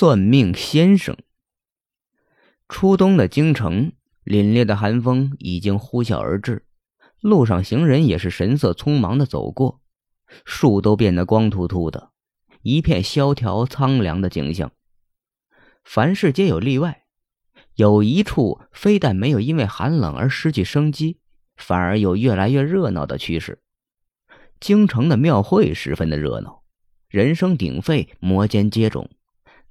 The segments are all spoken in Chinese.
算命先生。初冬的京城，凛冽的寒风已经呼啸而至，路上行人也是神色匆忙的走过，树都变得光秃秃的，一片萧条苍凉的景象。凡事皆有例外，有一处非但没有因为寒冷而失去生机，反而有越来越热闹的趋势。京城的庙会十分的热闹，人声鼎沸，摩肩接踵。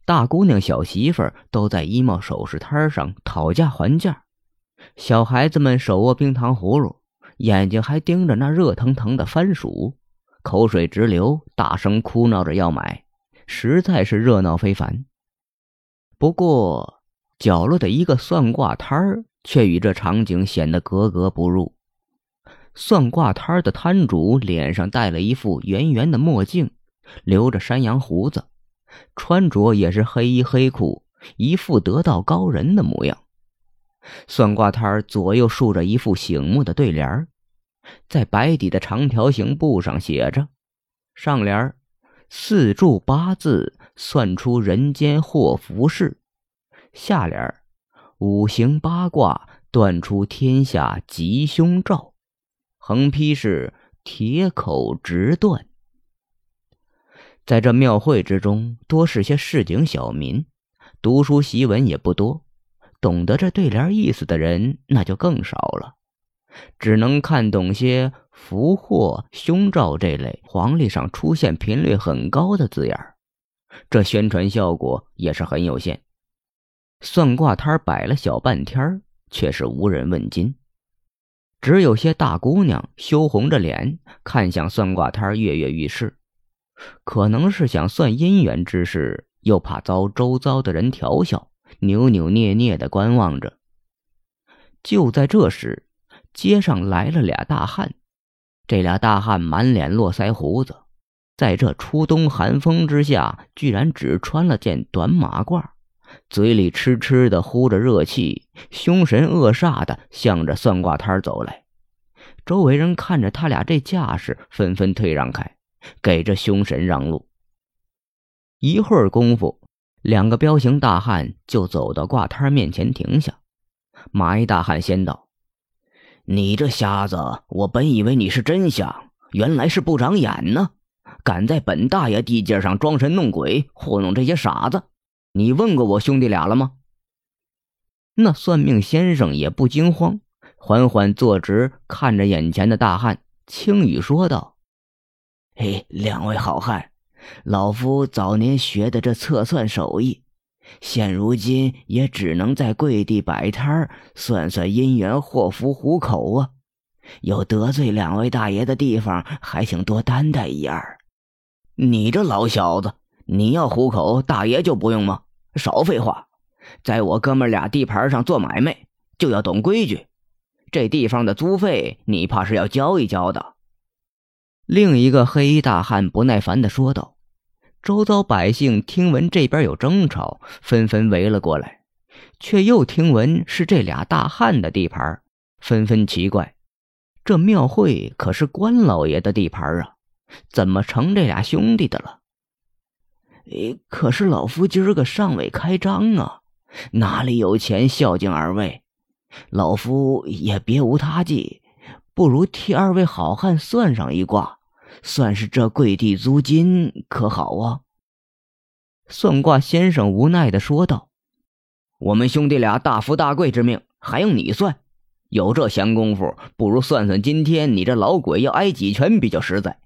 大姑娘、小媳妇都在衣帽首饰摊上讨价还价，小孩子们手握冰糖葫芦，眼睛还盯着那热腾腾的番薯，口水直流，大声哭闹着要买，实在是热闹非凡。不过，角落的一个算卦摊儿却与这场景显得格格不入。算卦摊的摊主脸上戴了一副圆圆的墨镜，留着山羊胡子。穿着也是黑衣黑裤，一副得道高人的模样。算卦摊左右竖着一副醒目的对联在白底的长条形布上写着：“上联四柱八字算出人间祸福事；下联五行八卦断出天下吉凶兆；横批是铁口直断。”在这庙会之中，多是些市井小民，读书习文也不多，懂得这对联意思的人那就更少了，只能看懂些福祸凶兆这类黄历上出现频率很高的字眼这宣传效果也是很有限。算卦摊摆了小半天，却是无人问津，只有些大姑娘羞红着脸看向算卦摊，跃跃欲试。可能是想算姻缘之事，又怕遭周遭的人调笑，扭扭捏捏的观望着。就在这时，街上来了俩大汉。这俩大汉满脸络腮胡子，在这初冬寒风之下，居然只穿了件短马褂，嘴里痴痴的呼着热气，凶神恶煞的向着算卦摊走来。周围人看着他俩这架势，纷纷退让开。给这凶神让路。一会儿功夫，两个彪形大汉就走到挂摊面前停下。马一大汉先道：“你这瞎子，我本以为你是真瞎，原来是不长眼呢！敢在本大爷地界上装神弄鬼，糊弄这些傻子！你问过我兄弟俩了吗？”那算命先生也不惊慌，缓缓坐直，看着眼前的大汉，轻语说道。嘿，两位好汉，老夫早年学的这测算手艺，现如今也只能在跪地摆摊算算姻缘祸福糊口啊。有得罪两位大爷的地方，还请多担待一二。你这老小子，你要糊口，大爷就不用吗？少废话，在我哥们俩地盘上做买卖，就要懂规矩。这地方的租费，你怕是要交一交的。另一个黑衣大汉不耐烦的说道：“周遭百姓听闻这边有争吵，纷纷围了过来，却又听闻是这俩大汉的地盘，纷纷奇怪：这庙会可是关老爷的地盘啊，怎么成这俩兄弟的了？哎，可是老夫今儿个尚未开张啊，哪里有钱孝敬二位？老夫也别无他计，不如替二位好汉算上一卦。”算是这跪地租金可好啊？算卦先生无奈的说道：“我们兄弟俩大富大贵之命，还用你算？有这闲工夫，不如算算今天你这老鬼要挨几拳比较实在。”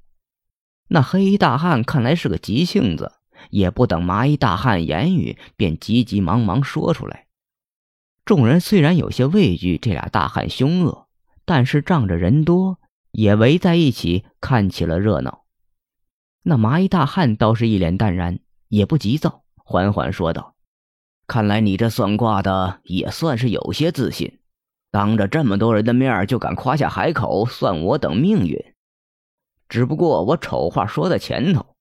那黑衣大汉看来是个急性子，也不等麻衣大汉言语，便急急忙忙说出来。众人虽然有些畏惧这俩大汉凶恶，但是仗着人多。也围在一起看起了热闹。那麻衣大汉倒是一脸淡然，也不急躁，缓缓说道：“看来你这算卦的也算是有些自信，当着这么多人的面就敢夸下海口算我等命运。只不过我丑话说在前头，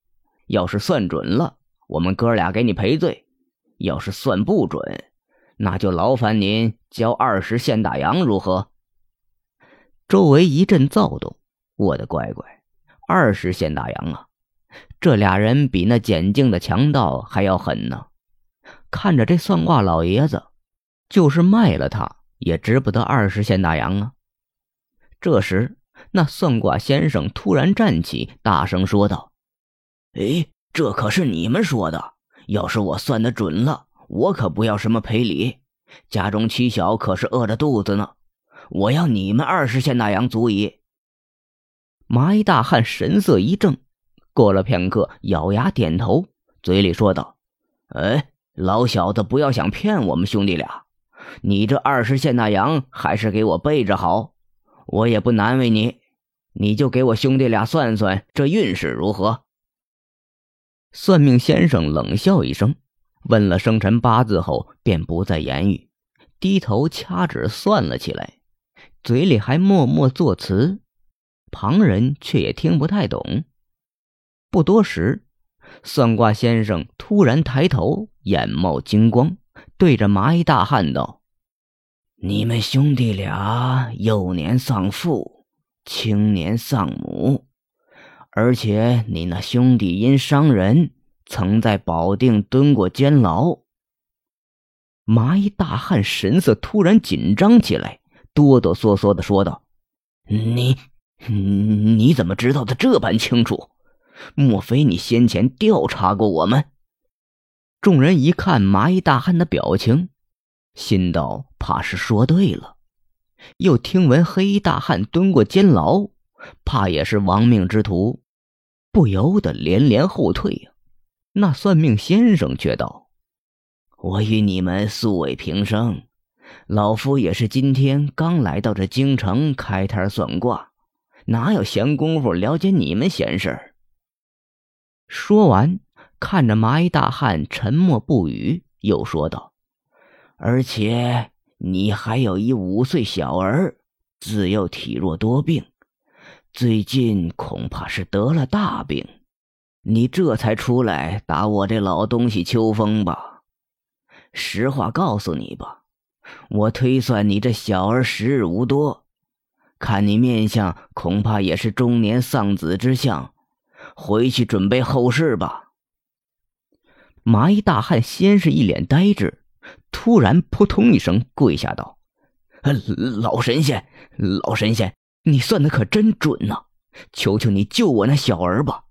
要是算准了，我们哥俩给你赔罪；要是算不准，那就劳烦您交二十现大洋，如何？”周围一阵躁动，我的乖乖，二十现大洋啊！这俩人比那简静的强盗还要狠呢。看着这算卦老爷子，就是卖了他也值不得二十现大洋啊。这时，那算卦先生突然站起，大声说道：“哎，这可是你们说的，要是我算的准了，我可不要什么赔礼。家中妻小可是饿着肚子呢，我要你们二十现大洋足矣。”蚂蚁大汉神色一正，过了片刻，咬牙点头，嘴里说道：“哎，老小子，不要想骗我们兄弟俩，你这二十现大洋还是给我备着好。我也不难为你，你就给我兄弟俩算算这运势如何。”算命先生冷笑一声，问了生辰八字后，便不再言语，低头掐指算了起来，嘴里还默默作词。旁人却也听不太懂。不多时，算卦先生突然抬头，眼冒金光，对着蚂蚁大汉道：“你们兄弟俩幼年丧父，青年丧母，而且你那兄弟因伤人，曾在保定蹲过监牢。”蚂蚁大汉神色突然紧张起来，哆哆嗦嗦的说道：“你……”你怎么知道的这般清楚？莫非你先前调查过我们？众人一看蚂蚁大汉的表情，心道怕是说对了。又听闻黑衣大汉蹲过监牢，怕也是亡命之徒，不由得连连后退呀。那算命先生却道：“我与你们素未平生，老夫也是今天刚来到这京城开摊算卦。”哪有闲工夫了解你们闲事儿？说完，看着麻衣大汉沉默不语，又说道：“而且你还有一五岁小儿，自幼体弱多病，最近恐怕是得了大病，你这才出来打我这老东西秋风吧？实话告诉你吧，我推算你这小儿时日无多。”看你面相，恐怕也是中年丧子之相，回去准备后事吧。麻衣大汉先是一脸呆滞，突然扑通一声跪下道：“老神仙，老神仙，你算的可真准呐！求求你救我那小儿吧！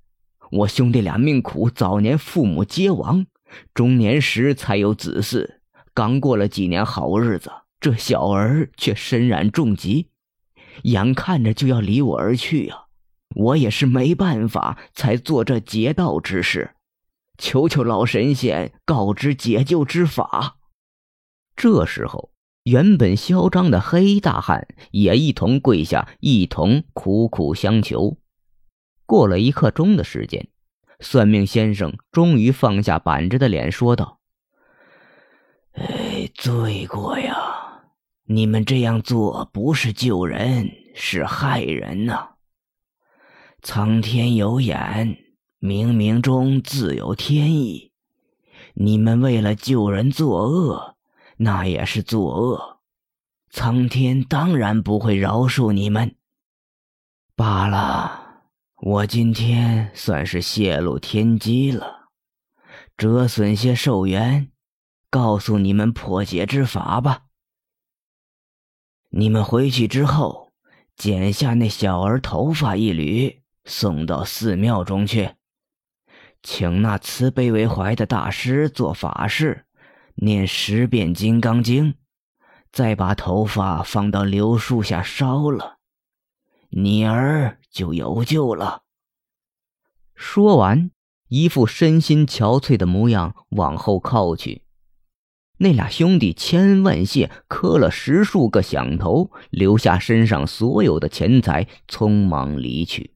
我兄弟俩命苦，早年父母皆亡，中年时才有子嗣，刚过了几年好日子，这小儿却身染重疾。”眼看着就要离我而去呀，我也是没办法才做这劫道之事，求求老神仙告知解救之法。这时候，原本嚣张的黑大汉也一同跪下，一同苦苦相求。过了一刻钟的时间，算命先生终于放下板着的脸，说道：“哎，罪过呀！”你们这样做不是救人，是害人呐！苍天有眼，冥冥中自有天意。你们为了救人作恶，那也是作恶，苍天当然不会饶恕你们。罢了，我今天算是泄露天机了，折损些寿元，告诉你们破解之法吧。你们回去之后，剪下那小儿头发一缕，送到寺庙中去，请那慈悲为怀的大师做法事，念十遍《金刚经》，再把头发放到柳树下烧了，你儿就有救了。说完，一副身心憔悴的模样，往后靠去。那俩兄弟千恩万谢，磕了十数个响头，留下身上所有的钱财，匆忙离去。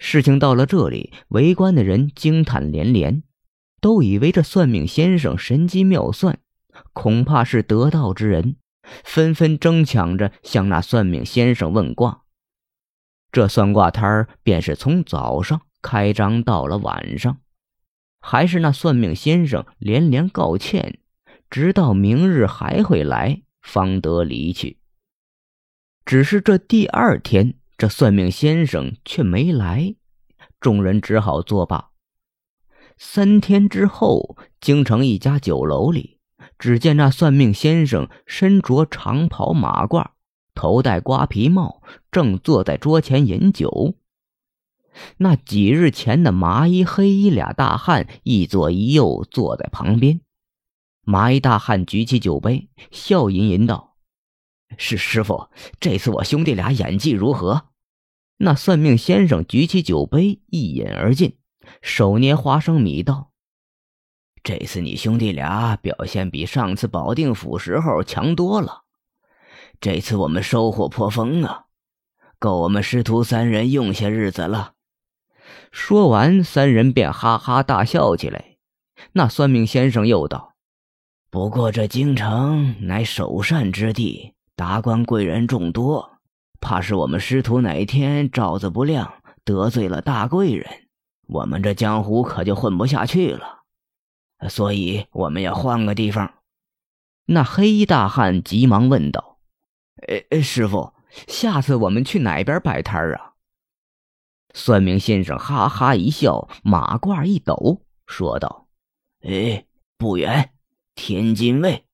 事情到了这里，围观的人惊叹连连，都以为这算命先生神机妙算，恐怕是得道之人，纷纷争抢着向那算命先生问卦。这算卦摊儿便是从早上开张到了晚上。还是那算命先生连连告歉，直到明日还会来，方得离去。只是这第二天，这算命先生却没来，众人只好作罢。三天之后，京城一家酒楼里，只见那算命先生身着长袍马褂，头戴瓜皮帽，正坐在桌前饮酒。那几日前的麻衣黑衣俩大汉一左一右坐在旁边。麻衣大汉举起酒杯，笑吟吟道：“是师傅，这次我兄弟俩演技如何？”那算命先生举起酒杯，一饮而尽，手捏花生米道：“这次你兄弟俩表现比上次保定府时候强多了。这次我们收获颇丰啊，够我们师徒三人用些日子了。”说完，三人便哈哈大笑起来。那算命先生又道：“不过这京城乃首善之地，达官贵人众多，怕是我们师徒哪天罩子不亮，得罪了大贵人，我们这江湖可就混不下去了。所以我们要换个地方。”那黑衣大汉急忙问道：“呃，师傅，下次我们去哪边摆摊啊？”算命先生哈哈一笑，马褂一抖，说道：“哎，不远，天津卫。”